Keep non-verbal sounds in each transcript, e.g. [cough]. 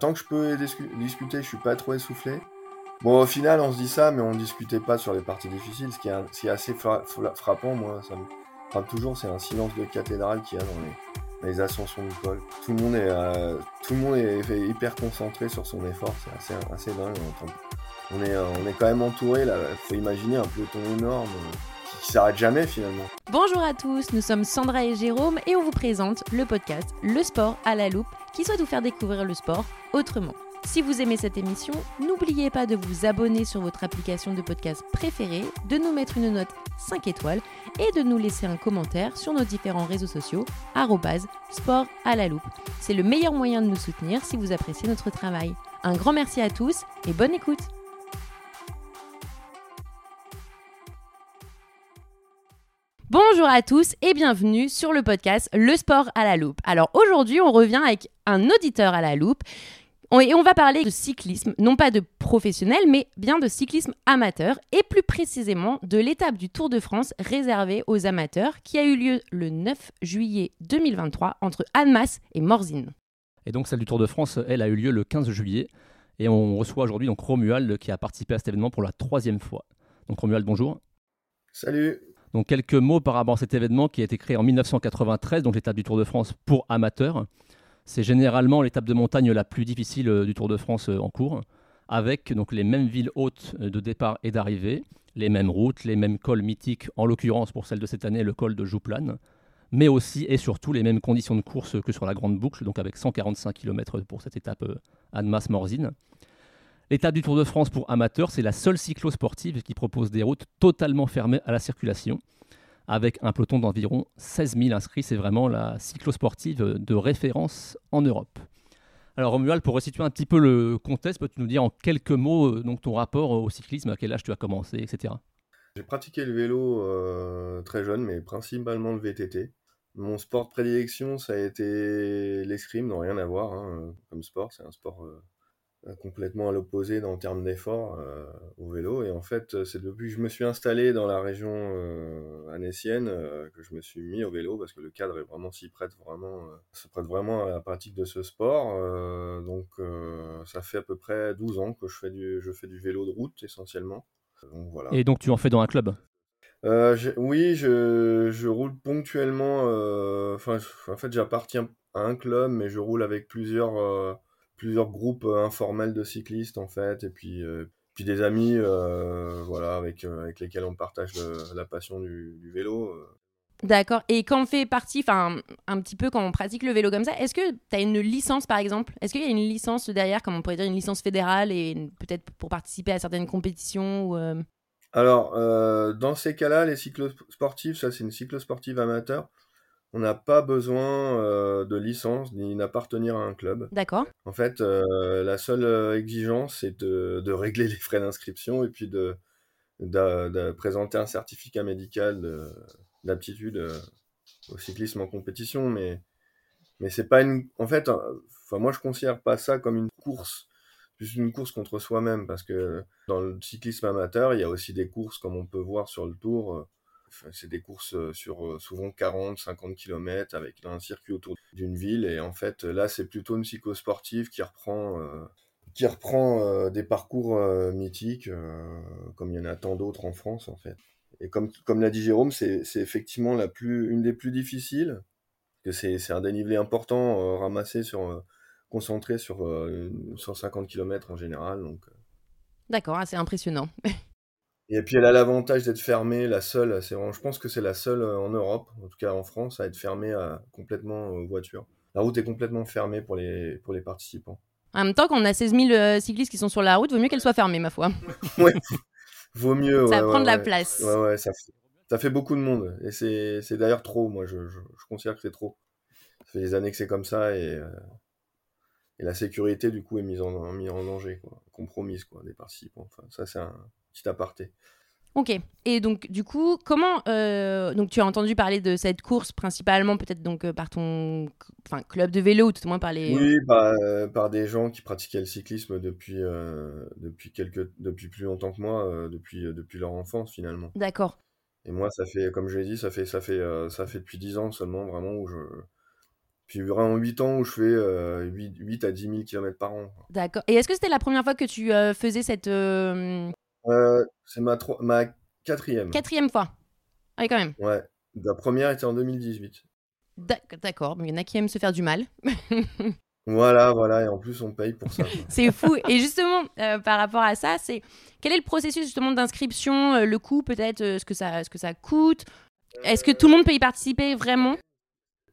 Tant que je peux discuter, je suis pas trop essoufflé. Bon, au final, on se dit ça, mais on discutait pas sur les parties difficiles. Ce qui est, assez frappant, moi, ça me frappe toujours, c'est un silence de cathédrale qu'il y a dans les, ascensions du col. Tout le monde est, euh, tout le monde est, hyper concentré sur son effort, c'est assez, assez dingue. On est, on est quand même entouré, là. Faut imaginer un peloton énorme qui s'arrête jamais finalement. Bonjour à tous, nous sommes Sandra et Jérôme et on vous présente le podcast Le sport à la loupe qui souhaite vous faire découvrir le sport autrement. Si vous aimez cette émission, n'oubliez pas de vous abonner sur votre application de podcast préférée, de nous mettre une note 5 étoiles et de nous laisser un commentaire sur nos différents réseaux sociaux sport à la loupe. C'est le meilleur moyen de nous soutenir si vous appréciez notre travail. Un grand merci à tous et bonne écoute Bonjour à tous et bienvenue sur le podcast Le sport à la loupe. Alors aujourd'hui, on revient avec un auditeur à la loupe et on va parler de cyclisme, non pas de professionnel, mais bien de cyclisme amateur et plus précisément de l'étape du Tour de France réservée aux amateurs qui a eu lieu le 9 juillet 2023 entre Annemasse et Morzine. Et donc celle du Tour de France, elle a eu lieu le 15 juillet et on reçoit aujourd'hui donc Romuald qui a participé à cet événement pour la troisième fois. Donc Romuald, bonjour. Salut. Donc quelques mots par rapport à cet événement qui a été créé en 1993, donc l'étape du Tour de France pour amateurs. C'est généralement l'étape de montagne la plus difficile euh, du Tour de France euh, en cours, avec donc les mêmes villes hautes euh, de départ et d'arrivée, les mêmes routes, les mêmes cols mythiques, en l'occurrence pour celle de cette année, le col de Jouplane, mais aussi et surtout les mêmes conditions de course que sur la grande boucle, donc avec 145 km pour cette étape Annemasse-Morzine. L'étape du Tour de France pour amateurs, c'est la seule cyclo-sportive qui propose des routes totalement fermées à la circulation, avec un peloton d'environ 16 000 inscrits. C'est vraiment la cyclo-sportive de référence en Europe. Alors Romuald, pour resituer un petit peu le contexte, peux-tu nous dire en quelques mots euh, ton rapport au cyclisme, à quel âge tu as commencé, etc. J'ai pratiqué le vélo euh, très jeune, mais principalement le VTT. Mon sport de prédilection, ça a été l'escrime, non rien à voir hein, comme sport, c'est un sport euh, complètement à l'opposé en termes d'effort euh, au vélo. Et en fait, euh, c'est depuis que je me suis installé dans la région euh, annécienne que je me suis mis au vélo parce que le cadre est vraiment s'y prête vraiment, se prête vraiment à la pratique de ce sport. donc, ça fait à peu près 12 ans que je fais du, je fais du vélo de route essentiellement. Donc, voilà. Et donc, tu en fais dans un club? Oui, je, je, roule ponctuellement. Enfin, en fait, j'appartiens à un club, mais je roule avec plusieurs plusieurs groupes euh, informels de cyclistes en fait, et puis euh, puis des amis, euh, voilà, avec avec lesquels on partage la passion du, vélo. D'accord. Et quand on fait partie, enfin, un petit peu quand on pratique le vélo comme ça, est-ce que tu as une licence par exemple? Est-ce qu'il y a une licence derrière, comme on pourrait dire, une licence fédérale et peut-être pour participer à certaines compétitions ou Alors, dans ces cas-là, les cyclosportifs, ça c'est une cyclosportive amateur on n'a pas besoin euh, de licence ni d'appartenir à un club. D'accord. En fait, euh, la seule euh, exigence, c'est de, régler les frais d'inscription et puis de, de, présenter un certificat médical d'aptitude au cyclisme en compétition. Mais, mais c'est pas une. En fait, enfin, moi, je considère pas ça comme une course, juste une course contre soi-même, parce que dans le cyclisme amateur, il y a aussi des courses comme on peut voir sur le tour c'est des courses euh, sur euh, souvent 40, 50 km avec un circuit autour d'une ville. Et en fait, là, c'est plutôt une psychosportive qui reprend, euh, qui reprend des parcours mythiques, comme il y en a tant d'autres en France, en fait. Et comme, comme l'a dit Jérôme, c'est effectivement la plus, une des plus difficiles, c'est un dénivelé important ramassé sur, concentré sur 150 km en général. Donc, D'accord, c'est impressionnant. [laughs] Et puis elle a l'avantage d'être fermée, la seule, c'est je pense que c'est la seule euh, en Europe, en tout cas en France, à être fermée à, complètement aux voitures. La route est complètement fermée pour les, pour les participants. En même temps, quand on a 16 000 euh, cyclistes qui sont sur la route, vaut mieux qu'elle soit fermée, ma foi. [laughs] ouais, vaut mieux. Ça ouais, prend de la place. Ouais, ouais, ça fait, ça fait beaucoup de monde. Et c'est d'ailleurs trop, moi, je, je, considère que c'est trop. Ça fait des années que c'est comme ça et, euh, et la sécurité, du coup, est mise en, mise en danger, quoi. compromise quoi, des participants. Enfin, ça, c'est un petit aparté. Ok. Et donc, du coup, comment. Euh, donc, tu as entendu parler de cette course principalement, peut-être donc euh, par ton enfin, club de vélo, ou tout au moins par les. Oui, bah, euh, par des gens qui pratiquaient le cyclisme depuis, depuis, quelques, depuis plus longtemps que moi, depuis, depuis leur enfance finalement. D'accord. Et moi, ça fait, comme je l'ai dit, ça fait, ça, fait, ça fait depuis 10 ans seulement vraiment où je, Puis vraiment 8 ans où je fais 8, 8, à 10 000 km par an. D'accord. Et est-ce que c'était la première fois que tu faisais cette... c'est ma, ma quatrième. Quatrième fois. Oui, quand même. Ouais. La première était en 2018. D'accord, il y en a qui aiment se faire du mal. [laughs] voilà, voilà, et en plus on paye pour ça. [laughs] c'est fou. Et justement, euh, par rapport à ça, c'est quel est le processus justement d'inscription, euh, le coût peut-être, euh, ce, que ça, ce que ça coûte? Est-ce que tout le monde peut y participer vraiment?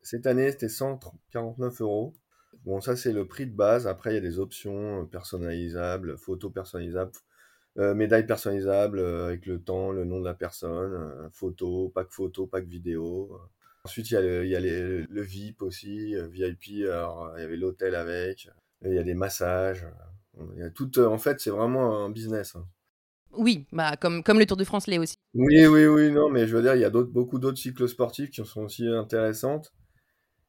Cette année, c'était 149 euros. Bon, ça c'est le prix de base. Après, il y a des options personnalisables, photos personnalisables, médailles personnalisables avec le temps, le nom de la personne, photo, pack photo, pack vidéo. Ensuite, il y a le, il y a le VIP aussi, euh, VIP, alors, il y avait l'hôtel avec, il y a des massages. Il y a tout, en fait, c'est vraiment un business. Hein. Oui, bah, comme, comme le Tour de France l'est aussi. Oui, oui, oui, non, mais je veux dire, il y a beaucoup d'autres cycles sportifs qui sont aussi intéressantes.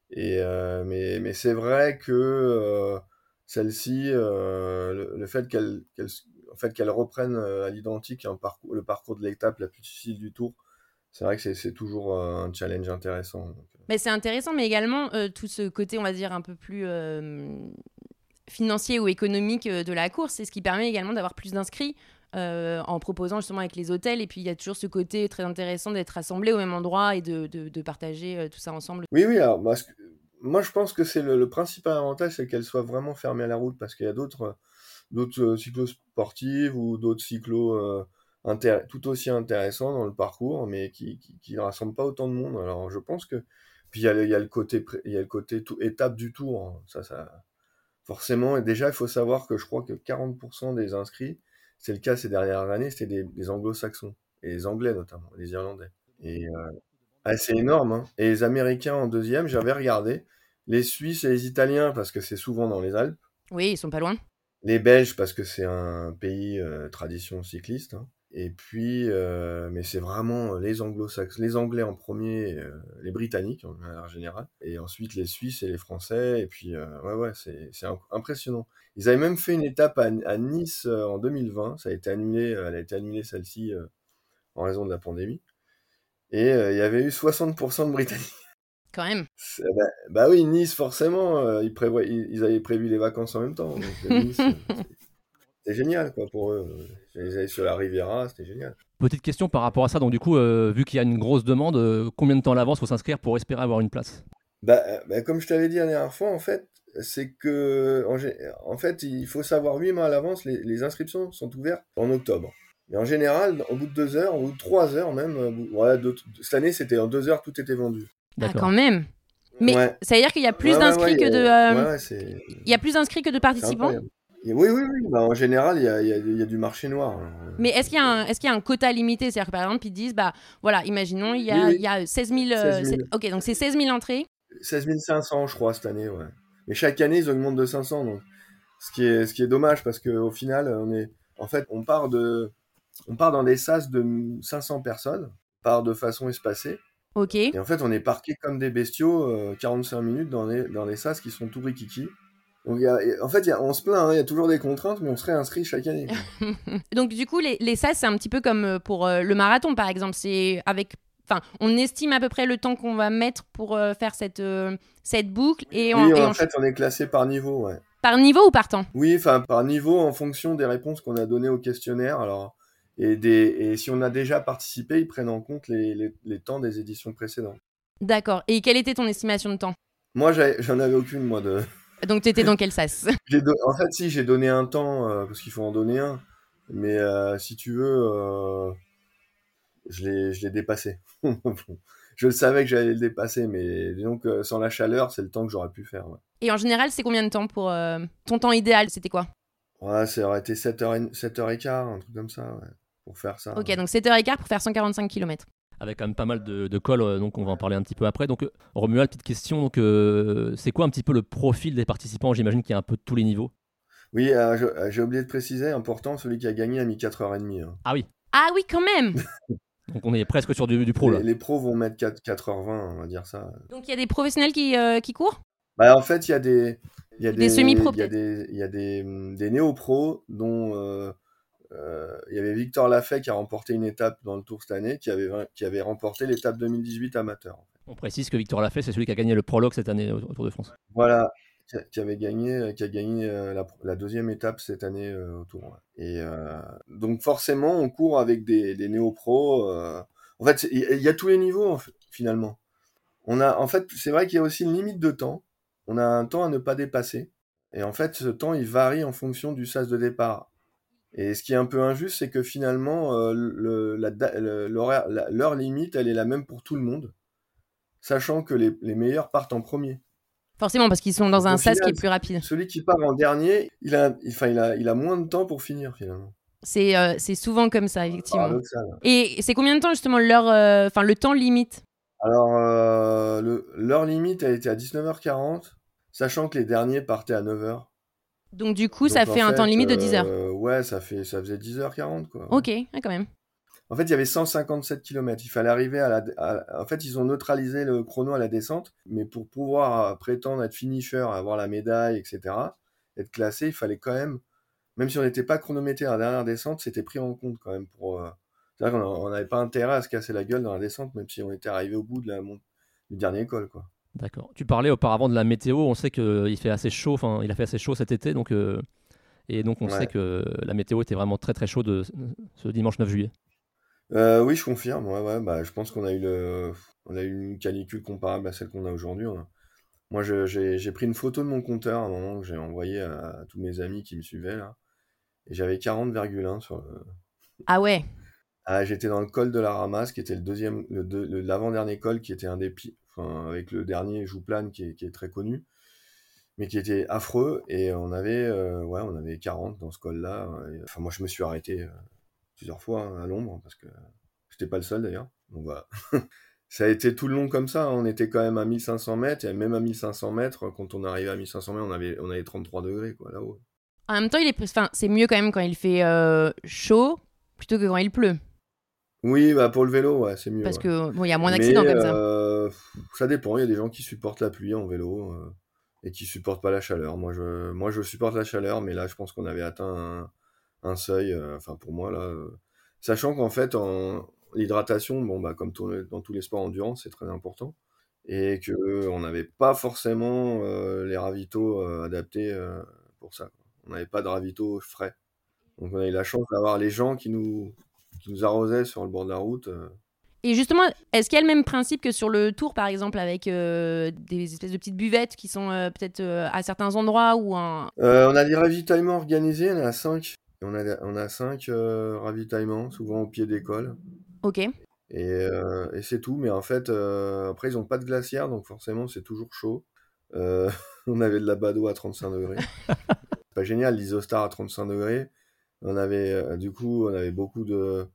Et, euh, mais mais c'est vrai que euh, celle-ci, le, fait qu'elle en fait, qu'elle reprenne à l'identique le parcours de l'étape la plus difficile du Tour, c'est vrai que c'est toujours euh, un challenge intéressant. Euh. Mais c'est intéressant, mais également euh, tout ce côté, on va dire, un peu plus financier ou économique de la course, c'est ce qui permet également d'avoir plus d'inscrits. en proposant justement avec les hôtels. Et puis il y a toujours ce côté très intéressant d'être rassemblés au même endroit et de, de, partager tout ça ensemble. Oui, oui. Alors, moi, je pense que c'est le, principal avantage, c'est qu'elle soit vraiment fermée à la route parce qu'il y a d'autres d'autres cyclos sportifs ou d'autres cyclos tout aussi intéressant dans le parcours, mais qui, ne rassemble pas autant de monde. Alors je pense que puis il y, a, le côté il y a le côté tout, étape du tour. Hein. Ça, ça forcément. Et déjà, il faut savoir que je crois que 40% des inscrits, c'est le cas ces dernières années, c'était des, Anglo-Saxons et les Anglais notamment, les Irlandais. Et euh, c'est énorme. Hein. Et les Américains en deuxième, j'avais regardé. Les Suisses et les Italiens parce que c'est souvent dans les Alpes. Oui, ils sont pas loin. Les Belges parce que c'est un pays euh, tradition cycliste. Hein. Et puis, euh, mais c'est vraiment les anglo-saxons, les anglais en premier, euh, les britanniques en général, et ensuite les Suisses et les Français. Et puis, euh, ouais, ouais, c'est impressionnant. Ils avaient même fait une étape à, Nice en 2020. Ça a été annulé, elle a été annulée celle-ci en raison de la pandémie. Et il y avait eu 60% de Britanniques. Quand même. Bah, bah, oui, Nice, forcément, ils, prévoient, ils, avaient prévu les vacances en même temps. [laughs] nice, c'était génial quoi pour eux. Ils allaient sur la Riviera, c'était génial. Petite question par rapport à ça, donc du coup, euh, vu qu'il y a une grosse demande, euh, combien de temps à l'avance faut s'inscrire pour espérer avoir une place? Bah, bah, comme je t'avais dit la dernière fois, en fait, c'est que en, fait, il faut savoir 8 mois à l'avance, les, inscriptions sont ouvertes en octobre. Mais en général, au bout de 2 heures, au bout de 3 heures même, cette année c'était en 2 heures, tout était vendu. Ah, quand même mais ça veut dire qu'il y a plus d'inscrits que de. il y a plus d'inscrits que de participants oui, oui, oui. Bah, en général, il y a, y a, du marché noir. Hein. Mais est-ce qu'il y, est y, a un quota limité? C'est-à-dire que par exemple, ils disent, bah voilà, imaginons, il y a, y a 16 000. Euh, ok, donc c'est 16 000 entrées. 16 500, je crois, cette année, ouais. Mais chaque année, ils augmentent de 500. Donc, ce qui est, ce qui est dommage parce qu'au final, on est, en fait, on part, de, on part dans des sas de 500 personnes, on part de façon espacée. Ok. Et en fait, on est parqué comme des bestiaux 45 euh, minutes dans les, dans les sas qui sont tout rikiki en fait, on se plaint, hein, il y a toujours des contraintes, mais on se réinscrit chaque année. [laughs] Donc du coup, les, les SAS, c'est un petit peu comme euh, pour euh, le marathon, par exemple. C'est avec, enfin, on estime à peu près le temps qu'on va mettre pour euh, faire cette cette boucle et oui, en fait, on est classé par niveau, ouais. Par niveau ou par temps? Oui, enfin par niveau en fonction des réponses qu'on a données au questionnaire. Alors et, des, et si on a déjà participé, ils prennent en compte les, les, les temps des éditions précédentes. D'accord. Et quelle était ton estimation de temps? Moi, j'en avais aucune, moi, de, [laughs] donc tu étais dans quel sas? [laughs] En fait, si, j'ai donné un temps, euh, parce qu'il faut en donner un. Mais euh, si tu veux, euh, je l'ai dépassé. [laughs] je le savais que j'allais le dépasser, mais donc sans la chaleur, c'est le temps que j'aurais pu faire. Et en général, c'est combien de temps pour ton temps idéal C'était quoi? Ouais, ça aurait été 7h, 7h15, un truc comme ça, pour faire ça. Ok, donc 7h15 pour faire 145 km avec quand même pas mal de, de cols, euh, donc on va en parler un petit peu après. Donc Romuald, petite question, donc euh, c'est quoi un petit peu le profil des participants? J'imagine qu'il y a un peu de tous les niveaux. Oui, euh, j'ai oublié de préciser, important, celui qui a gagné a mis 4h30. Hein. Ah oui. Ah oui, quand même [laughs] Donc on est presque sur du, du pro là. Les, pros vont mettre 4, h 20 on va dire ça. Donc il y a des professionnels qui, qui courent? Bah, En fait, il y a des... Il y a des, semi-pros. Il y a des, y a des, des néo-pros dont euh, il y avait Victor Lafay qui a remporté une étape dans le Tour cette année, qui avait, qui avait remporté l'étape 2018 amateur. On précise que Victor Lafay, c'est celui qui a gagné le prologue cette année au Tour de France. Voilà, qui, avait gagné, qui a gagné la, deuxième étape cette année au Tour. Et donc forcément, on court avec des, des néo-pros. en fait, il y, a tous les niveaux finalement. On a, en fait, c'est vrai qu'il y a aussi une limite de temps. On a un temps à ne pas dépasser. Et en fait, ce temps, il varie en fonction du sas de départ. Et ce qui est un peu injuste, c'est que finalement, l'heure limite, elle est la même pour tout le monde, sachant que les, meilleurs partent en premier. Forcément, parce qu'ils sont dans un sas qui est plus rapide. Celui qui part en dernier, il a, enfin, il a, il a moins de temps pour finir finalement. C'est euh, souvent comme ça, effectivement. Et c'est combien de temps justement l'heure, euh, le temps limite? Alors, euh, l'heure limite a été à 19h40, sachant que les derniers partaient à 9h. Donc du coup, ça fait, un temps limite de 10 h euh, ouais, ça, fait, ça faisait 10h40 quoi. Ok, quand même. En fait, il y avait 157 km. Il fallait arriver à la. En fait, ils ont neutralisé le chrono à la descente, mais pour pouvoir euh, prétendre être finisher, avoir la médaille, etc., être classé, il fallait quand même, même si on n'était pas chronométré à la dernière descente, c'était pris en compte quand même pour. Euh, c'est-à-dire qu'on n'avait pas intérêt à se casser la gueule dans la descente, même si on était arrivé au bout de la du dernier col, quoi. D'accord. Tu parlais auparavant de la météo. On sait qu'il fait assez chaud. Enfin, il a fait assez chaud cet été, donc euh, et donc on sait que la météo était vraiment très très chaude ce dimanche 9 juillet. Euh, oui, je confirme. Ouais, ouais, bah, je pense qu'on a eu le, on a eu une canicule comparable à celle qu'on a aujourd'hui. Hein. Moi, j'ai pris une photo de mon compteur à un moment que j'ai envoyé à, tous mes amis qui me suivaient là, et j'avais 40,1 sur le. Ah ouais. Ah, j'étais dans le col de la ramasse, qui était le deuxième, l'avant-dernier col, qui était un des, avec le dernier Jouplane qui est, très connu, mais qui était affreux. Et on avait, euh, ouais, on avait 40 dans ce col-là. Enfin, moi, je me suis arrêté euh, plusieurs fois hein, à l'ombre parce que j'étais pas le seul d'ailleurs. Donc [laughs] ça a été tout le long comme ça. Hein. On était quand même à 1500 mètres et même à 1500 mètres, quand on arrivait à 1500 mètres, on avait, on avait 33 degrés là-haut. En même temps, c'est mieux quand même quand il fait euh, chaud plutôt que quand il pleut. Oui, bah pour le vélo, ouais, c'est mieux. Parce que il y a moins d'accidents comme ça. Euh, ça dépend. Il y a des gens qui supportent la pluie en vélo euh, et qui supportent pas la chaleur. Moi, je, moi, je supporte la chaleur, mais là, je pense qu'on avait atteint un, seuil. Euh, enfin, pour moi, là, sachant qu'en fait, en l'hydratation, bon, bah, comme dans tous les sports endurance, c'est très important et que on n'avait pas forcément les ravitaux adaptés pour ça. On n'avait pas de ravitaux frais. Donc, on a eu la chance d'avoir les gens qui nous qui nous arrosait sur le bord de la route. Euh. Et justement, est-ce qu'il y a le même principe que sur le tour, par exemple, avec euh, des espèces de petites buvettes qui sont euh, peut-être à certains endroits ou un... On a des ravitaillements organisés, on a cinq. On a, on a cinq ravitaillements, souvent au pied d'école. Ok. Et, et c'est tout, mais en fait, après, ils n'ont pas de glacière, donc forcément, c'est toujours chaud. [laughs] on avait de la bado à 35 degrés. [laughs] pas génial, l'isostar à 35 degrés. On avait, euh, du coup, on avait beaucoup de.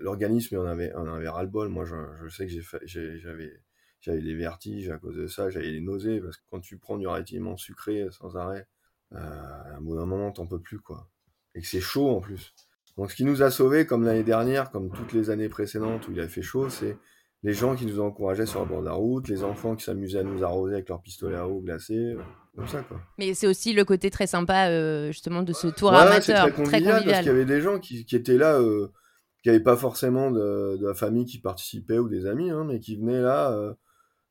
L'organisme, on avait, on avait ras-le-bol. Moi, je, je, sais que j'avais, j'avais des vertiges à cause de ça, j'avais des nausées, parce que quand tu prends du radiement sucré sans arrêt, euh, à un bout d'un moment, t'en peux plus, quoi. Et que c'est chaud en plus. Donc, ce qui nous a sauvés, comme l'année dernière, comme toutes les années précédentes où il a fait chaud, c'est les gens qui nous encourageaient sur le bord de la route, les enfants qui s'amusaient à nous arroser avec leurs pistolets à eau glacés, euh, comme ça quoi. Mais c'est aussi le côté très sympa euh, justement de ce tour amateur, très convivial, parce qu'il y avait des gens qui, étaient là, euh, qui n'avaient pas forcément de, la famille qui participait ou des amis, hein, mais qui venaient là,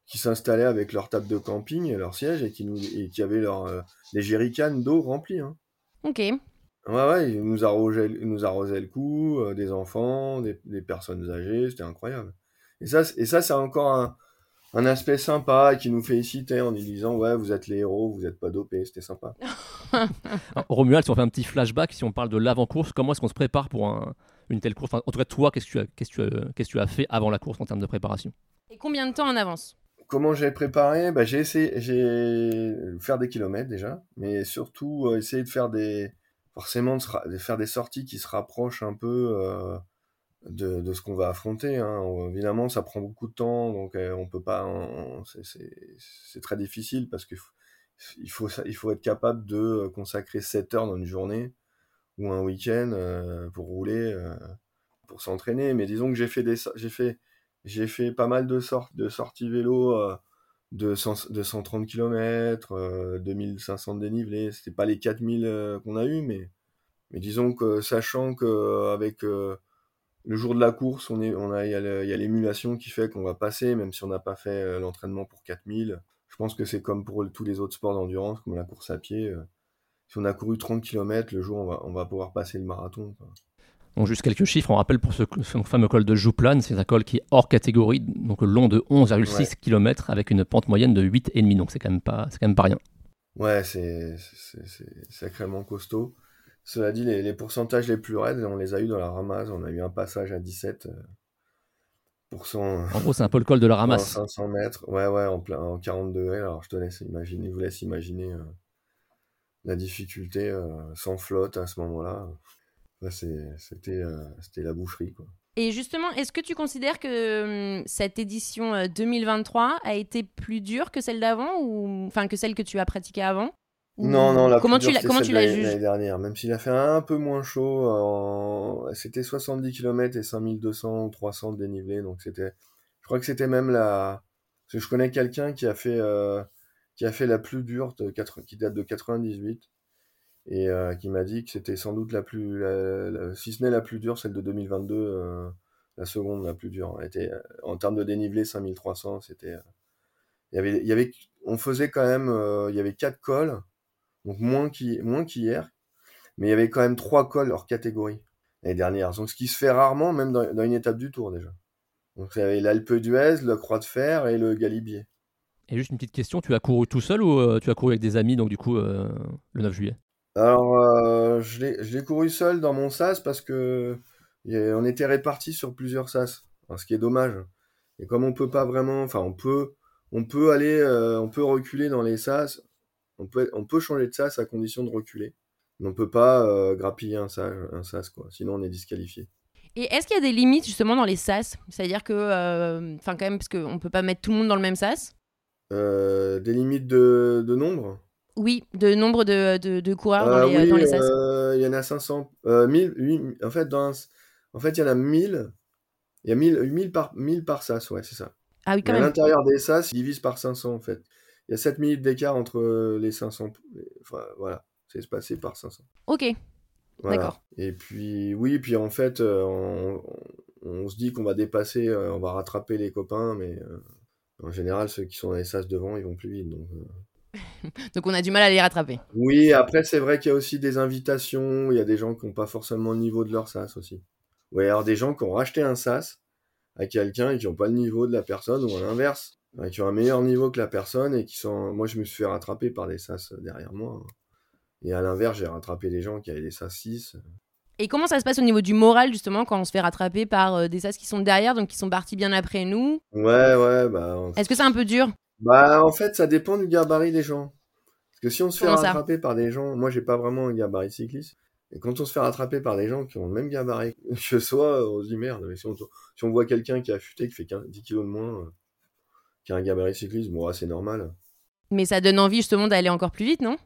qui s'installaient avec leur table de camping et leur siège et qui nous, et qui avaient leur les jerrycans d'eau remplis. Hein. Ok. Ouais, ouais, ils nous arrosaient, nous arrosaient le cou, des enfants, des, des personnes âgées, c'était incroyable. Et ça, et ça c'est encore un, aspect sympa qui nous félicite en nous disant Ouais, vous êtes les héros, vous n'êtes pas dopés, c'était sympa. [laughs] Romuald, si on fait un petit flashback, si on parle de l'avant-course, comment est-ce qu'on se prépare pour une telle course? En tout cas, toi, qu'est-ce que, tu as, qu'est-ce, que tu qu'est-ce que tu as fait avant la course en termes de préparation? Et combien de temps en avance? Comment j'ai préparé? Bah, J'ai essayé j'ai faire des kilomètres déjà, mais surtout euh, essayer de faire des forcément de, faire des sorties qui se rapprochent un peu euh, de, ce qu'on va affronter. Hein. Évidemment, ça prend beaucoup de temps, donc euh, on peut pas. C'est très difficile parce qu'il il faut, il faut être capable de consacrer 7 heures dans une journée ou un week-end euh, pour rouler, euh, pour s'entraîner. Mais disons que j'ai fait des, j'ai fait, fait pas mal de, de sorties vélo de, 100, de 130 km, 2500 de dénivelé. C'était pas les 4000 qu'on a eu, mais, mais disons que sachant qu'avec le jour de la course, on est, on a, il y a l'émulation qui fait qu'on va passer, même si on n'a pas fait l'entraînement pour 4000. Je pense que c'est comme pour tous les autres sports d'endurance, comme la course à pied. Si on a couru 30 km, le jour, on va, on va pouvoir passer le marathon. Donc juste quelques chiffres, on rappelle pour ce, fameux col de Jouplan, c'est un col qui est hors catégorie, donc long de 11,6 km avec une pente moyenne de 8,5, donc c'est quand même pas, c'est quand même pas rien. Ouais, c'est sacrément costaud. Cela dit, les, pourcentages les plus raides, on les a eu dans la ramasse. On a eu un passage à 17%. Euh, en gros, c'est un peu le col de la [laughs] ramasse. 500 mètres, ouais, ouais, en, plein, en 40 degrés. Alors, je te laisse imaginer, vous laisse imaginer euh, la difficulté euh, sans flotte à ce moment-là. c'était la boucherie, quoi. Et justement, est-ce que tu considères que hum, cette édition 2023 a été plus dure que celle d'avant ou enfin que celle que tu as pratiquée avant? Non, non, la comment tu, comment tu la juges L'année dernière, même s'il a fait un peu moins chaud, c'était 70 km et 5200 ou 300 de dénivelé, donc c'était, je crois que c'était même la, parce que je connais quelqu'un qui a fait, euh, qui a fait la plus dure, de 4... qui date de 98, et euh, qui m'a dit que c'était sans doute la plus, si ce n'est la plus dure, celle de 2022, euh, la seconde la plus dure. était, en termes de dénivelé, 5300, c'était, il y avait, il y avait, on faisait quand même, il y avait quatre cols donc moins qu'hier, mais il y avait quand même trois cols hors catégorie l'année dernière. Donc ce qui se fait rarement, même dans, une étape du Tour déjà. Donc il y avait l'Alpe d'Huez, le Croix de Fer et le Galibier. Et juste une petite question, tu as couru tout seul ou euh, tu as couru avec des amis, donc du coup, euh, le 9 juillet? Alors, euh, je l'ai couru seul dans mon sas parce que on était répartis sur plusieurs sas, ce qui est dommage. Et comme on peut pas vraiment, enfin, on peut, on peut aller, on peut reculer dans les sas, on peut, on peut changer de sas à condition de reculer. Mais on peut pas euh, grappiller un sas, un sas, quoi. Sinon, on est disqualifié. Et est-ce qu'il y a des limites justement dans les sas? C'est-à-dire que, euh, enfin, quand même, parce qu'on peut pas mettre tout le monde dans le même sas? Euh, Des limites de, de, nombre? Oui, de nombre de, de, coureurs dans les, dans les sas. Il y en a 500. 1000, en fait, dans, en fait, il y en a 1000. Il y a 1000, 1000 par, 1000 par sas, ouais, c'est ça. Ah oui, quand même. À l'intérieur des sas, ils divisent par 500, en fait il y a 7 minutes d'écart entre euh, les 500. Enfin, voilà, c'est espacé par 500. Ok. D'accord. Et puis, oui, puis en fait, euh, on, se dit qu'on va dépasser, euh, on va rattraper les copains, mais en général, ceux qui sont dans les sas devant, ils vont plus vite. Donc, [laughs] donc on a du mal à les rattraper. Oui, après, c'est vrai qu'il y a aussi des invitations, il y a des gens qui n'ont pas forcément le niveau de leur sas aussi. Ouais, alors des gens qui ont racheté un sas à quelqu'un et qui n'ont pas le niveau de la personne, ou à l'inverse qui ont un meilleur niveau que la personne et qui sont. Moi, je me suis fait rattraper par des SAS derrière moi. Et à l'inverse, j'ai rattrapé des gens qui avaient des SAS 6. Et comment ça se passe au niveau du moral, justement, quand on se fait rattraper par euh, des SAS qui sont derrière, donc qui sont partis bien après nous? Ouais, ouais, bah. Est-ce que c'est un peu dur? Bah, en fait, ça dépend du gabarit des gens. Parce que si on se fait rattraper par des gens. Moi, j'ai pas vraiment un gabarit cycliste. Et quand on se fait rattraper par des gens qui ont le même gabarit que [laughs] soi, on se dit merde. Mais si, on, si on voit quelqu'un qui a affûté, qui fait 10 kilos de moins euh, qui a un gabarit cycliste, bon, c'est normal. Mais ça donne envie justement d'aller encore plus vite, non?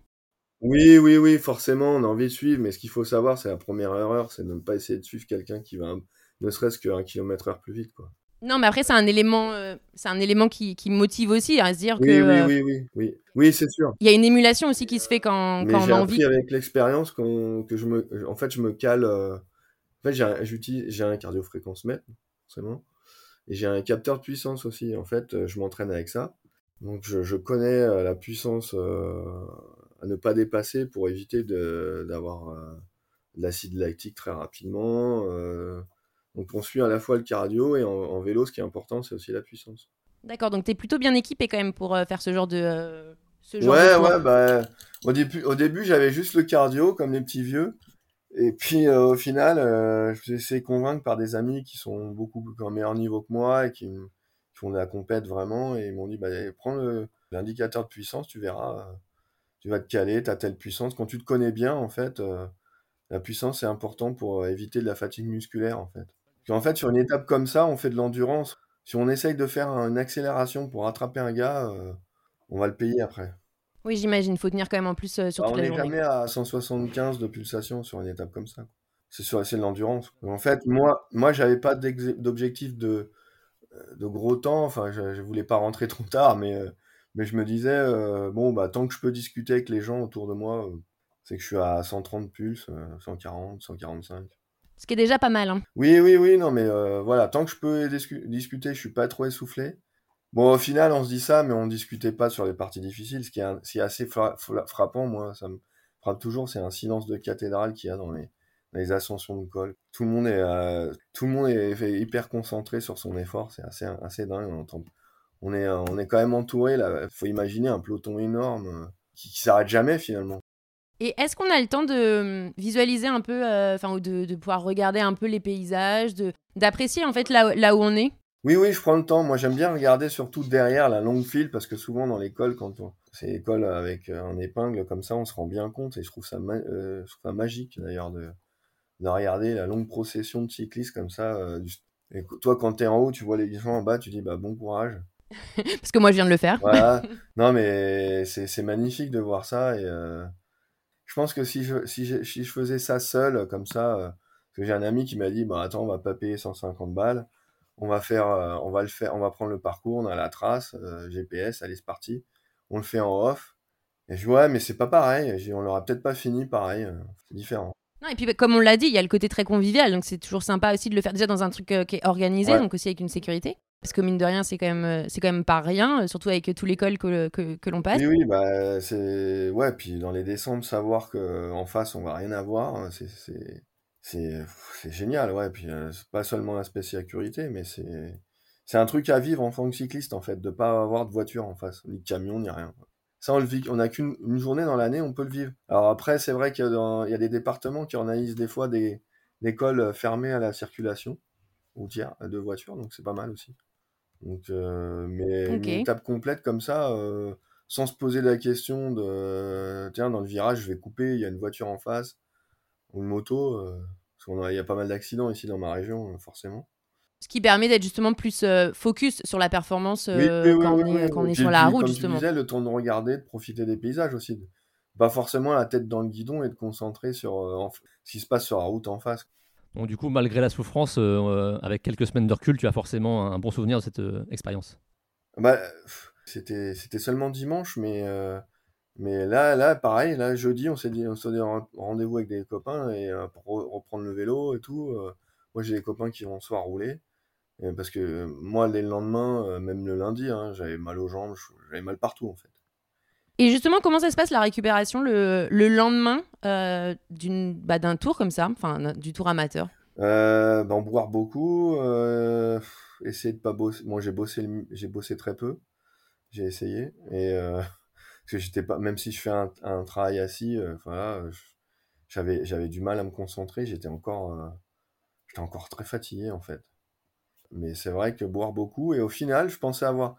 Oui, oui, oui, forcément, on a envie de suivre, mais ce qu'il faut savoir, c'est la première erreur, c'est de ne pas essayer de suivre quelqu'un qui va ne serait-ce qu'un kilomètre heure plus vite, quoi. Non, mais après, c'est un élément, euh, c'est un élément qui, qui, motive aussi à se dire que. Oui, oui, oui, oui, oui, c'est sûr. Il y a une émulation aussi qui se fait quand, quand on a envie. J'ai avec l'expérience que je me, en fait, je me cale. Euh, en fait, j'ai un cardio-fréquence mètre, forcément. Et j'ai un capteur de puissance aussi. En fait, euh, je m'entraîne avec ça. Donc, je, connais euh, la puissance euh, à ne pas dépasser pour éviter d'avoir de, l'acide lactique très rapidement. donc, on suit à la fois le cardio et en, vélo, ce qui est important, c'est aussi la puissance. D'accord, donc tu es plutôt bien équipé quand même pour faire ce genre de. Ce genre ouais, ouais, bah, au début, au début j'avais juste le cardio comme les petits vieux. Et puis euh, au final, euh, je suis essayé de convaincre par des amis qui sont beaucoup plus en meilleur niveau que moi et qui, font de la compète vraiment. Et ils m'ont dit bah, prends l'indicateur de puissance, tu verras, euh, tu vas te caler, tu telle puissance. Quand tu te connais bien, en fait, la puissance est important pour éviter de la fatigue musculaire en fait. en fait, sur une étape comme ça, on fait de l'endurance. Si on essaye de faire une accélération pour rattraper un gars, on va le payer après. Oui, j'imagine. Il faut tenir quand même en plus euh, sur bah, toute la journée. On n'est jamais à 175 de pulsation sur une étape comme ça. C'est c'est de l'endurance. En fait, moi, moi, j'avais pas d'objectif de, euh, de gros temps. Enfin, je, ne voulais pas rentrer [laughs] trop tard, mais, euh, mais je me disais, bon, bah, tant que je peux discuter avec les gens autour de moi, c'est que je suis à 130 pulses, 140, 145. Ce qui est déjà pas mal. Hein. Oui, oui, oui, non, mais voilà, tant que je peux discuter, je suis pas trop essoufflé. Bon, au final, on se dit ça, mais on discutait pas sur les parties difficiles. Ce qui est, assez frappant, moi, ça me frappe toujours, c'est un silence de cathédrale qu'il y a dans les, ascensions de col. Tout le monde est, euh, tout le monde est, hyper concentré sur son effort, c'est assez, dingue. On, est, on est quand même entouré, là. Faut imaginer un peloton énorme euh, qui, qui s'arrête jamais finalement. Et est-ce qu'on a le temps de hum, visualiser un peu, euh, enfin, ou de, pouvoir regarder un peu les paysages, d'apprécier en fait là où on est? Oui, oui, je prends le temps. Moi, j'aime bien regarder surtout derrière la longue file parce que souvent dans l'école, quand on... c'est l'école avec euh, un épingle comme ça, on se rend bien compte et je trouve ça, euh, magique d'ailleurs de... de regarder la longue procession de cyclistes comme ça. Et toi, quand tu es en haut, tu vois les gens en bas, tu dis bah bon courage. [laughs] parce que moi, je viens de le faire. Voilà. [laughs] Non, mais c'est magnifique de voir ça et je pense que si je, si je, si je faisais ça seul, comme ça, euh, que j'ai un ami qui m'a dit, bah attends, on va pas payer 150 balles, on va faire, euh, on va le faire, on va prendre le parcours, on a la trace, euh, GPS, allez c'est parti, on le fait en off. Et je dis ouais, mais c'est pas pareil, on l'aura peut-être pas fini pareil, c'est différent. Non, et puis bah, comme on l'a dit, il y a le côté très convivial, donc c'est toujours sympa aussi de le faire déjà dans un truc qui est organisé, donc aussi avec une sécurité. Parce que mine de rien, c'est quand même, euh, c'est quand même pas rien, euh, surtout avec tout l'école que, que, que l'on passe. Oui, oui, bah, c'est, ouais, puis dans les décembre, savoir qu'en face, on va rien avoir, hein, c'est, c'est, génial, ouais. Puis euh, c'est pas seulement l'aspect sécurité, mais c'est, c'est un truc à vivre en tant que cycliste, en fait, de pas avoir de voiture en face, ni de camion, ni rien. Ça, on le vit, on a qu'une journée dans l'année, on peut le vivre. Alors après, c'est vrai qu'il y a, y a des départements qui organisent des fois des, des cols fermés à la circulation routière de voitures, donc c'est pas mal aussi. Donc, euh, mais une étape complète comme ça, euh, sans se poser la question de tiens, dans le virage, je vais couper, il y a une voiture en face, une moto, euh, parce qu'il y a pas mal d'accidents ici dans ma région, forcément. Ce qui permet d'être justement plus focus sur la performance quand, on est, sur la route, justement. Tu disais, le temps de regarder, de profiter des paysages aussi. Pas forcément la tête dans le guidon et de concentrer sur ce qui se passe sur la route en face. Donc, du coup, malgré la souffrance, euh, euh, avec quelques semaines de recul, tu as forcément un bon souvenir de cette euh, expérience? Bah, c'était, c'était seulement dimanche, mais, mais là, là, pareil, là, jeudi, on s'est dit, on s'est dit rendez-vous avec des copains et pour reprendre le vélo et tout. moi, j'ai des copains qui vont soir rouler. parce que moi, les lendemains, même le lundi, hein, j'avais mal aux jambes, j'avais mal partout en fait. Et justement, comment ça se passe la récupération le, le lendemain euh, bah, d'un tour comme ça, enfin du tour amateur? Euh, bah, boire beaucoup, euh, essayer de pas bosser. Moi, j'ai bossé, j'ai bossé très peu. J'ai essayé et euh, parce que j'étais pas, même si je fais un, un travail assis, voilà, j'avais j'avais du mal à me concentrer. J'étais encore, j'étais encore très fatigué en fait. Mais c'est vrai que boire beaucoup et au final, je pensais avoir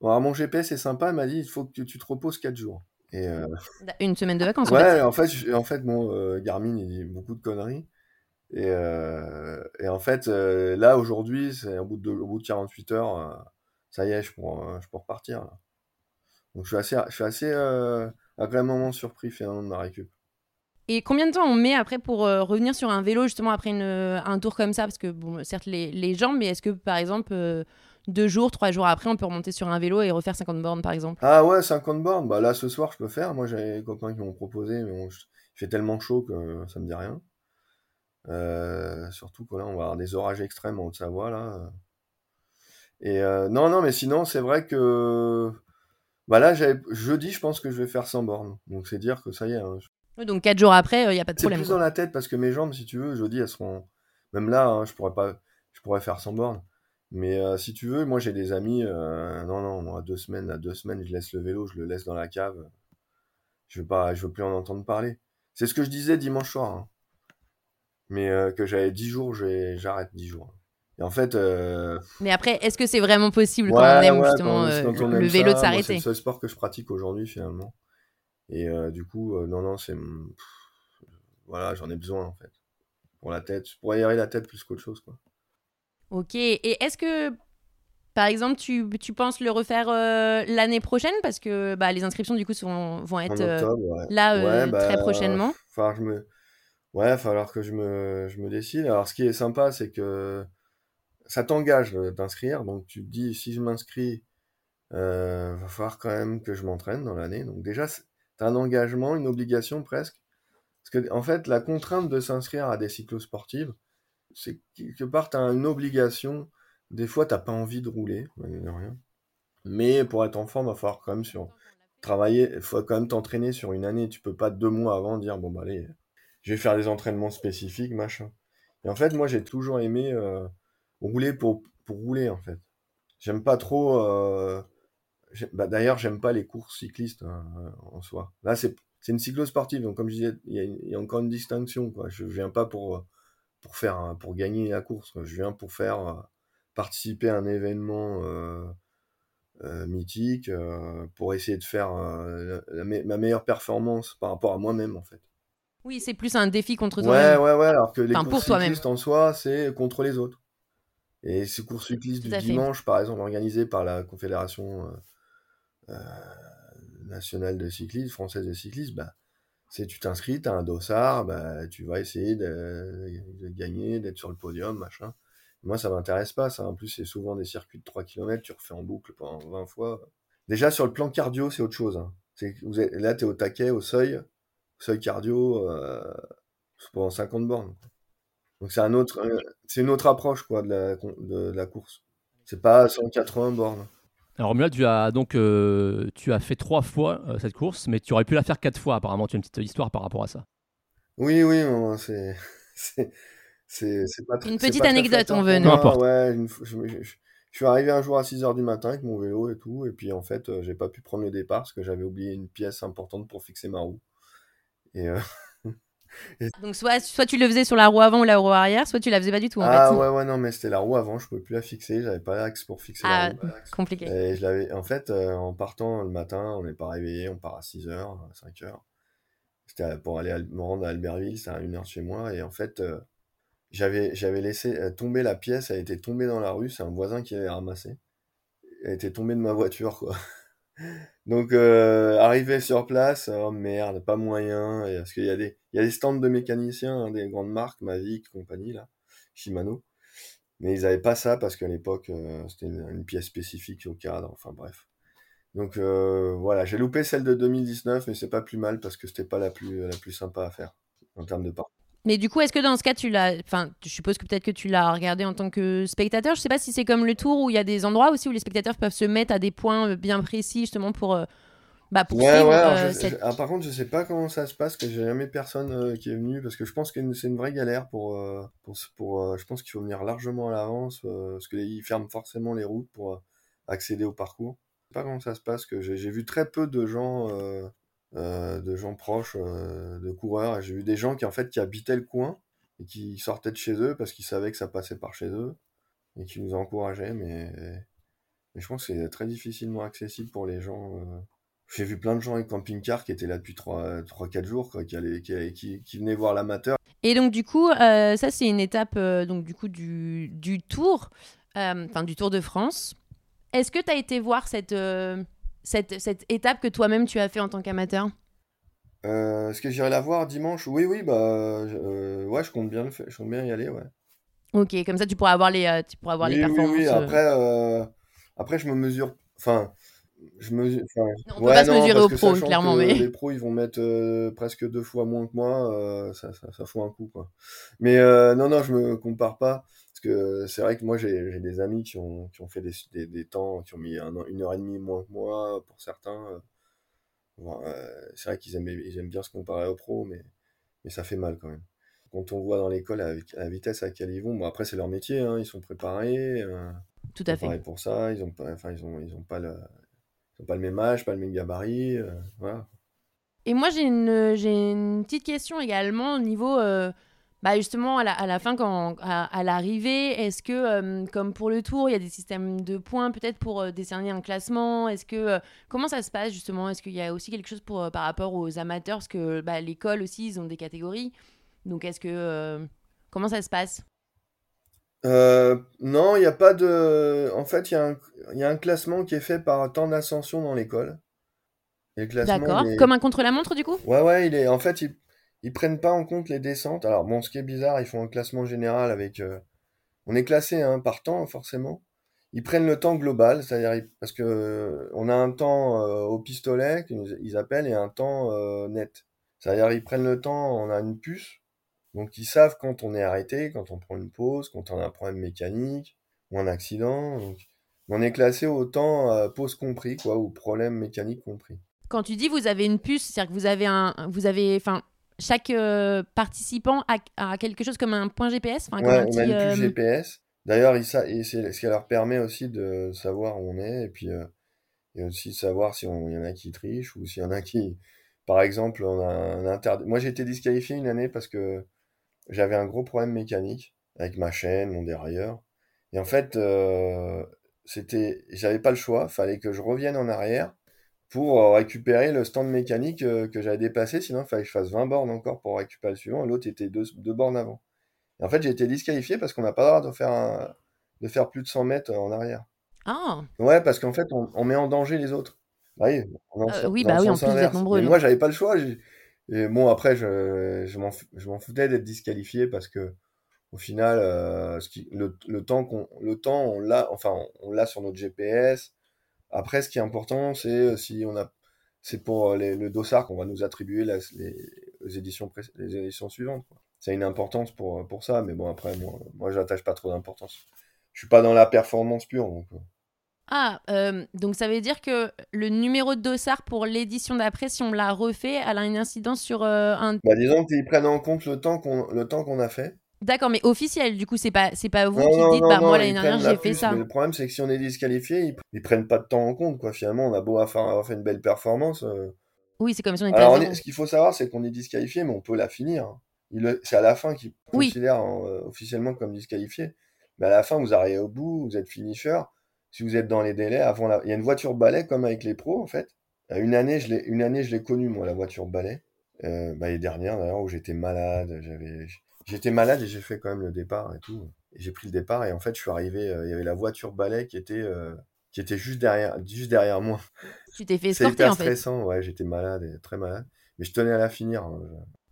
mon GPS est sympa, il m'a dit il faut que tu, te reposes 4 jours. Et, euh, Une semaine de vacances Ouais, en fait, en fait, euh, Garmin, il dit beaucoup de conneries. Et, euh, et en fait, là, aujourd'hui, c'est au, bout de, au bout de 48 heures, ça y est, je peux, je peux repartir. Donc, je suis assez, je suis assez agréablement surpris finalement de ma récup. Et combien de temps on met après pour revenir sur un vélo, justement, après une, un tour comme ça? Parce que, bon, certes, les, les jambes, mais est-ce que, par exemple, deux jours, trois jours après, on peut remonter sur un vélo et refaire 50 bornes, par exemple? Ah ouais, 50 bornes. Bah là, ce soir, je peux faire. Moi, j'ai des copains qui m'ont proposé, mais bon, il fait tellement chaud que ça me dit rien. Euh, surtout que là, on va avoir des orages extrêmes en Haute-Savoie, là. Et euh, non, non, mais sinon, c'est vrai que. Bah là, jeudi, je pense que je vais faire 100 bornes. Donc, c'est dire que ça y est. Hein, donc, quatre jours après, il euh, n'y a pas de problème. C'est plus dans la tête parce que mes jambes, si tu veux, jeudi, elles seront. Même là, hein, je pourrais pas. Je pourrais faire 100 bornes. Mais euh, si tu veux, moi j'ai des amis, euh, non, non, moi, deux semaines, à deux semaines, je laisse le vélo, je le laisse dans la cave. Je veux pas, je veux plus en entendre parler. C'est ce que je disais dimanche soir. Hein. Mais que j'avais dix jours, j'arrête dix jours. Et en fait. Mais après, est-ce que c'est vraiment possible quand on aime justement le vélo de s'arrêter? C'est le seul sport que je pratique aujourd'hui finalement. Et du coup, non, non, c'est. Voilà, j'en ai besoin en fait. Pour la tête, pour aérer la tête plus qu'autre chose quoi. Ok. Et est-ce que, par exemple, tu, tu penses le refaire euh, l'année prochaine? Parce que bah, les inscriptions, du coup, sont, vont être euh, là euh, très bah, prochainement. Enfin, je me... Ouais, il va falloir que je me, je me décide. Alors, ce qui est sympa, c'est que ça t'engage d'inscrire. Donc, tu te dis, si je m'inscris, il va falloir quand même que je m'entraîne dans l'année. Donc, déjà, as un engagement, une obligation presque. Parce que, en fait, la contrainte de s'inscrire à des cyclos sportives, c'est quelque part, tu as une obligation. Des fois, t'as pas envie de rouler. Mais pour être en forme, va falloir quand même travailler, il faut quand même t'entraîner sur une année. Tu peux pas deux mois avant dire bon bah allez, je vais faire des entraînements spécifiques, machin. Et en fait, moi j'ai toujours aimé euh, rouler pour, pour rouler en fait. J'aime pas trop. Euh, bah, D'ailleurs, j'aime pas les courses cyclistes hein, en soi. Là, c'est une cyclo-sportive, donc comme je disais, il y, a encore une distinction. Quoi. Je viens pas pour, pour, faire, pour gagner la course. Je viens pour faire euh, participer à un événement euh, mythique euh, pour essayer de faire euh, ma meilleure performance par rapport à moi-même en fait. Oui, c'est plus un défi contre toi-même. Ouais, ouais, ouais. Alors que les courses cyclistes en soi, c'est contre les autres. Et ces courses cyclistes du dimanche, par exemple, organisées par la Confédération nationale de cyclisme, française de cyclisme, bah, c'est tu t'inscris, tu as un dossard, bah, tu vas essayer de, de gagner, d'être sur le podium, machin. Moi, ça m'intéresse pas, ça. En plus, c'est souvent des circuits de 3 km, tu refais en boucle pendant 20 fois. Déjà, sur le plan cardio, c'est autre chose. Hein. Vous êtes, là, tu es au taquet, au seuil. Seuil cardio, euh, pendant 50 bornes. Donc, c'est un autre, euh, c'est une autre approche quoi, de, la, de, la course. C'est pas 180 bornes. Alors là, tu as donc euh, tu as fait trois fois euh, cette course, mais tu aurais pu la faire quatre fois. Apparemment, tu as une petite histoire par rapport à ça. Oui, oui, [laughs] c'est c'est pas Une petite anecdote, on veut, non Ouais, je, suis arrivé un jour à 6h du matin avec mon vélo et tout, et puis en fait, euh, j'ai pas pu prendre le départ parce que j'avais oublié une pièce importante pour fixer ma roue. Et, euh, Donc soit, soit tu le faisais sur la roue avant ou la roue arrière, soit tu la faisais pas du tout en ah, ouais, ouais, non, mais c'était la roue avant, je pouvais plus la fixer, j'avais pas l'axe pour fixer la ah, roue. [laughs] compliqué. Et je l'avais, en fait, euh, en partant le matin, on n'est pas réveillé, on part à 6h, 5h. C'était pour aller me rendre à Albertville, c'est à une heure de chez moi, et en fait, j'avais, j'avais laissé euh, tomber la pièce, elle était tombée dans la rue, c'est un voisin qui l'avait ramassée. Elle était tombée de ma voiture, quoi. [laughs] Donc, euh, arrivé sur place, oh merde, pas moyen, parce qu'il y a des, stands de mécaniciens, hein, des grandes marques, Mavic, compagnie, là, Shimano. Mais ils avaient pas ça parce qu'à l'époque, euh, c'était une, pièce spécifique au cadre, enfin bref. Donc euh, voilà, j'ai loupé celle de 2019, mais c'est pas plus mal parce que c'était pas la plus, la plus sympa à faire en termes de parcours. Mais du coup, est-ce que dans ce cas, tu l'as. Enfin, je suppose que peut-être que tu l'as regardé en tant que spectateur. Je sais pas si c'est comme le tour où il y a des endroits aussi où les spectateurs peuvent se mettre à des points euh, bien précis, justement, pour. Euh, bah, pour ouais, ouais, euh, ah, par contre, je sais pas comment ça se passe, que j'ai jamais personne qui est venu, parce que je pense que c'est une vraie galère pour. pour, pour je pense qu'il faut venir largement à l'avance, parce qu'ils ferment forcément les routes pour accéder au parcours. Je sais pas comment ça se passe, que j'ai vu très peu de gens euh, de gens proches, euh, de coureurs. J'ai vu des gens qui en fait qui habitaient le coin et qui sortaient de chez eux parce qu'ils savaient que ça passait par chez eux et qui nous encourageaient. Mais, mais je pense que c'est très difficilement accessible pour les gens. Euh. J'ai vu plein de gens avec camping-car qui étaient là depuis 3-4 jours, quoi, qui, allaient, qui, qui, venaient voir l'amateur. Et donc du coup, ça c'est une étape donc, du, coup, du, du tour, enfin du Tour de France. Est-ce que tu as été voir cette cette, cette étape que toi-même tu as fait en tant qu'amateur euh, Est-ce que j'irai la voir dimanche? Oui, oui, bah euh, ouais, je compte bien le faire, je compte bien y aller, ouais. Ok, comme ça tu pourras avoir les, euh, tu pourras avoir les performances. Oui, oui. Euh. Après, après je me mesure, enfin, je mesure. on peut pas se mesurer aux pros, clairement, mais les pros ils vont mettre presque deux fois moins que moi, ça, ça, ça, fout un coup, quoi. Mais non, non, je me compare pas que c'est vrai que moi, j'ai des amis qui ont, qui ont fait des, des, temps, qui ont mis une heure et demie moins que moi, pour certains. Euh, euh, c'est vrai qu'ils aiment, ils aiment bien se comparer aux pros, mais, mais ça fait mal quand même. Quand on voit dans l'école à, la vitesse à laquelle ils vont, bon, après, c'est leur métier, hein, ils sont préparés. Euh, Tout à fait. pour ça, ils n'ont enfin, ils ont, ils ont pas, le, ils ont pas le même âge, pas le même gabarit. voilà. Et moi, j'ai une, une petite question également au niveau bah justement, à la, à la fin, quand, à, l'arrivée, est-ce que, euh, comme pour le tour, il y a des systèmes de points peut-être pour euh, décerner un classement? Est-ce que euh, Comment ça se passe justement? Est-ce qu'il y a aussi quelque chose pour, par rapport aux amateurs? Parce que bah, l'école aussi, ils ont des catégories. Donc, est-ce que. comment ça se passe? Non, il n'y a pas de. En fait, il y, a un, y a un classement qui est fait par temps d'ascension dans l'école. D'accord. Comme un contre-la-montre, du coup? Ouais, ouais, il est. En fait, il ils prennent pas en compte les descentes. Alors bon, ce qui est bizarre, ils font un classement général avec. Euh, on est classé hein, par temps forcément. Ils prennent le temps global, c'est-à-dire parce que euh, on a un temps euh, au pistolet qu'ils appellent et un temps net. C'est-à-dire ils prennent le temps, on a une puce Donc ils savent quand on est arrêté, quand on prend une pause, quand on a un problème mécanique ou un accident. On est classé autant euh, pause compris quoi ou problème mécanique compris. Quand tu dis vous avez une puce, c'est-à-dire que vous avez un, vous avez, enfin, chaque euh, participant a, a, quelque chose comme un point GPS. Ouais, on a une puce euh, GPS. D'ailleurs, c'est ce qui leur permet aussi de savoir où on est et puis et aussi savoir si il y en a qui trichent ou s'il y en a qui, par exemple, on a un interdit. Moi, j'ai été disqualifié une année parce que j'avais un gros problème mécanique avec ma chaîne, mon dérailleur. Et en fait, euh, c'était, j'avais pas le choix, fallait que je revienne en arrière pour euh, récupérer le stand mécanique euh, que j'avais déplacé, sinon il fallait que je fasse 20 bornes encore pour récupérer le suivant, l'autre était deux, deux, bornes avant. Et en fait, j'ai été disqualifié parce qu'on n'a pas le droit de faire, un, de faire plus de 100 mètres en arrière. Ah Ouais, parce qu'en fait, on, on, met en danger les autres. Oui, euh, oui bah oui, en plus, vous êtes nombreux. moi, j'avais pas le choix. Et bon, après, je, je m'en foutais d'être disqualifié parce que au final, euh, ce qui, le, le, temps qu'on, le temps, on l'a, enfin, on, l'a sur notre GPS. Après, ce qui est important, c'est euh, si on a, c'est pour les, le dossard qu'on va nous attribuer les, les, éditions les éditions suivantes. Ça a une importance pour, pour ça, mais bon, après, moi, moi j'attache pas trop d'importance. Je suis pas dans la performance pure. Donc... Euh. Ah, donc ça veut dire que le numéro de dossard pour l'édition d'après, si on l'a refait, elle a une incidence sur un. Bah, disons qu'ils prennent en compte le temps qu'on le temps qu'on a fait. D'accord, mais officiel, du coup, c'est pas, c'est pas vous qui dites, bah moi l'année dernière j'ai fait ça. le problème, c'est que si on est disqualifié, ils, prennent pas de temps en compte, quoi. Finalement, on a beau avoir fait une belle performance. Euh. Oui, c'est comme si on était Alors, ce qu'il faut savoir, c'est qu'on est disqualifié, mais on peut la finir. C'est à la fin qu'ils oui. considèrent euh, officiellement comme disqualifié. Mais à la fin, vous arrivez au bout, vous êtes finisher. Si vous êtes dans les délais, avant la... il y a une voiture balai comme avec les pros, en fait. Euh, une année, je l'ai, une année, je l'ai connue, moi, la voiture balai. Euh, bah, les dernières, d'ailleurs, où j'étais malade, j'avais, J'étais malade et j'ai fait quand même le départ et tout. J'ai pris le départ et en fait, je suis arrivé, euh, il y avait la voiture balai qui était, euh, qui était juste derrière, juste derrière moi. Tu t'es fait [laughs] escorter en fait. stressant, ouais, j'étais malade et très malade. Mais je tenais à la finir. Hein,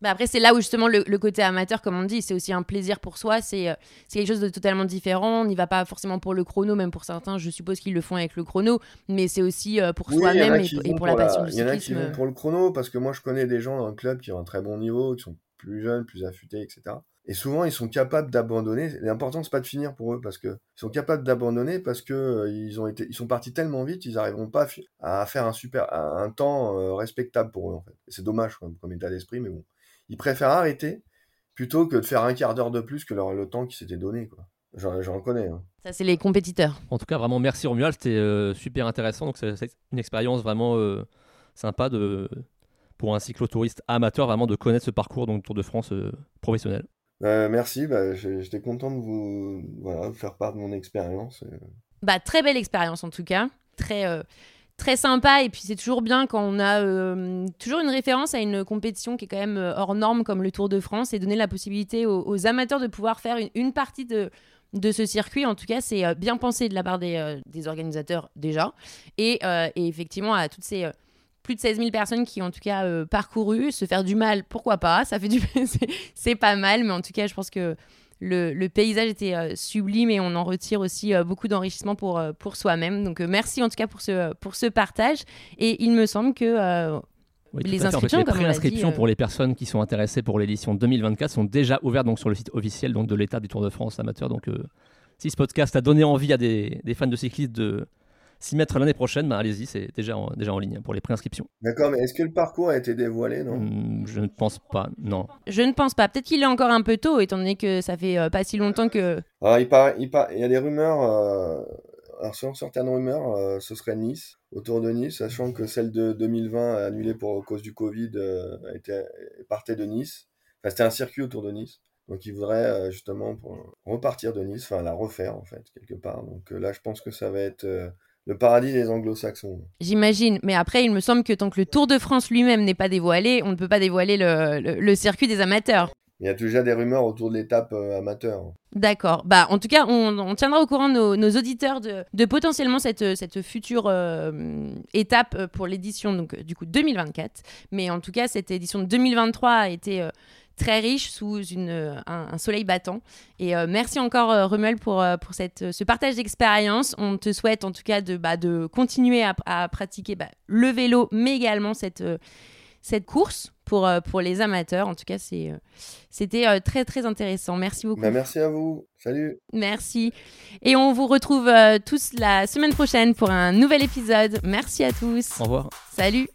bah après, c'est là où justement le, côté amateur, comme on dit, c'est aussi un plaisir pour soi. C'est euh, quelque chose de totalement différent. On n'y va pas forcément pour le chrono, même pour certains, je suppose qu'ils le font avec le chrono, mais c'est aussi pour soi-même et, pour la passion du cyclisme. Il y en a qui vont pour le chrono, parce que moi je connais des gens dans le club qui ont un très bon niveau, qui sont plus jeunes, plus affûtés, etc. Et souvent, ils sont capables d'abandonner. L'important, c'est pas de finir pour eux, parce que ils sont capables d'abandonner parce que euh, ils ont été, ils sont partis tellement vite, ils n'arriveront pas à, faire un super, un temps euh, respectable pour eux en fait. C'est dommage comme, état d'esprit, mais bon, ils préfèrent arrêter plutôt que de faire un quart d'heure de plus que leur, le temps qui s'était donné, quoi. J'en connais. Hein. Ça, c'est les compétiteurs. En tout cas, vraiment, merci Romuald, c'était euh, super intéressant. Donc, c'est une expérience vraiment sympa de, pour un cyclotouriste amateur, vraiment de connaître ce parcours donc Tour de France professionnel. Bah, merci, bah, j'étais content de vous voilà, faire part de mon expérience. Bah, très belle expérience en tout cas, très, euh, très sympa et puis c'est toujours bien quand on a euh, toujours une référence à une compétition qui est quand même euh, hors norme comme le Tour de France et donner la possibilité aux, amateurs de pouvoir faire une, partie de, de ce circuit. En tout cas, c'est bien pensé de la part des, des organisateurs déjà et, et, effectivement à toutes ces plus de 16 000 personnes qui ont en tout cas euh, parcouru. Se faire du mal, pourquoi pas Ça fait du [laughs] c'est pas mal, mais en tout cas, je pense que le, paysage était euh, sublime et on en retire aussi euh, beaucoup d'enrichissement pour, pour soi-même. Donc merci en tout cas pour ce, pour ce partage. Et il me semble que les inscriptions pour les personnes qui sont intéressées pour l'édition 2024 sont déjà ouvertes donc, sur le site officiel donc, de l'État du Tour de France amateur. Donc si ce podcast a donné envie à des, des fans de cyclistes de s'y mettre l'année prochaine, bah, allez-y, c'est déjà en, déjà en ligne pour les préinscriptions. D'accord, mais est-ce que le parcours a été dévoilé, non? Hmm, Je ne pense pas, non. Je ne pense pas. Peut-être qu'il est encore un peu tôt, étant donné que ça fait euh, pas si longtemps que. Alors, il, il, il y a des rumeurs. Euh... Alors, selon certaines rumeurs, euh, ce serait Nice, autour de Nice, sachant que celle de 2020, annulée pour cause du Covid, euh, a été, partait de Nice. Enfin, c'était un circuit autour de Nice. Donc il voudrait justement pour repartir de Nice, enfin la refaire en fait quelque part. Donc là je pense que ça va être le paradis des anglo-saxons. J'imagine, mais après, il me semble que tant que le Tour de France lui-même n'est pas dévoilé, on ne peut pas dévoiler le, circuit des amateurs. Il y a déjà des rumeurs autour de l'étape euh, amateur. D'accord. Bah, en tout cas, on, tiendra au courant nos, auditeurs de, potentiellement cette, cette future euh, étape pour l'édition donc du coup 2024. Mais en tout cas, cette édition de 2023 a été euh, très riche sous une, euh, un, soleil battant. Et euh, merci encore euh, Rumel pour, pour cette, ce partage d'expérience. On te souhaite en tout cas de, bah, de continuer à, pratiquer bah, le vélo, mais également cette cette course pour, euh, pour les amateurs. En tout cas, c'est, euh, c'était euh, très très intéressant. Merci beaucoup. Bah, merci à vous. Salut. Merci. Et on vous retrouve tous la semaine prochaine pour un nouvel épisode. Merci à tous. Au revoir. Salut.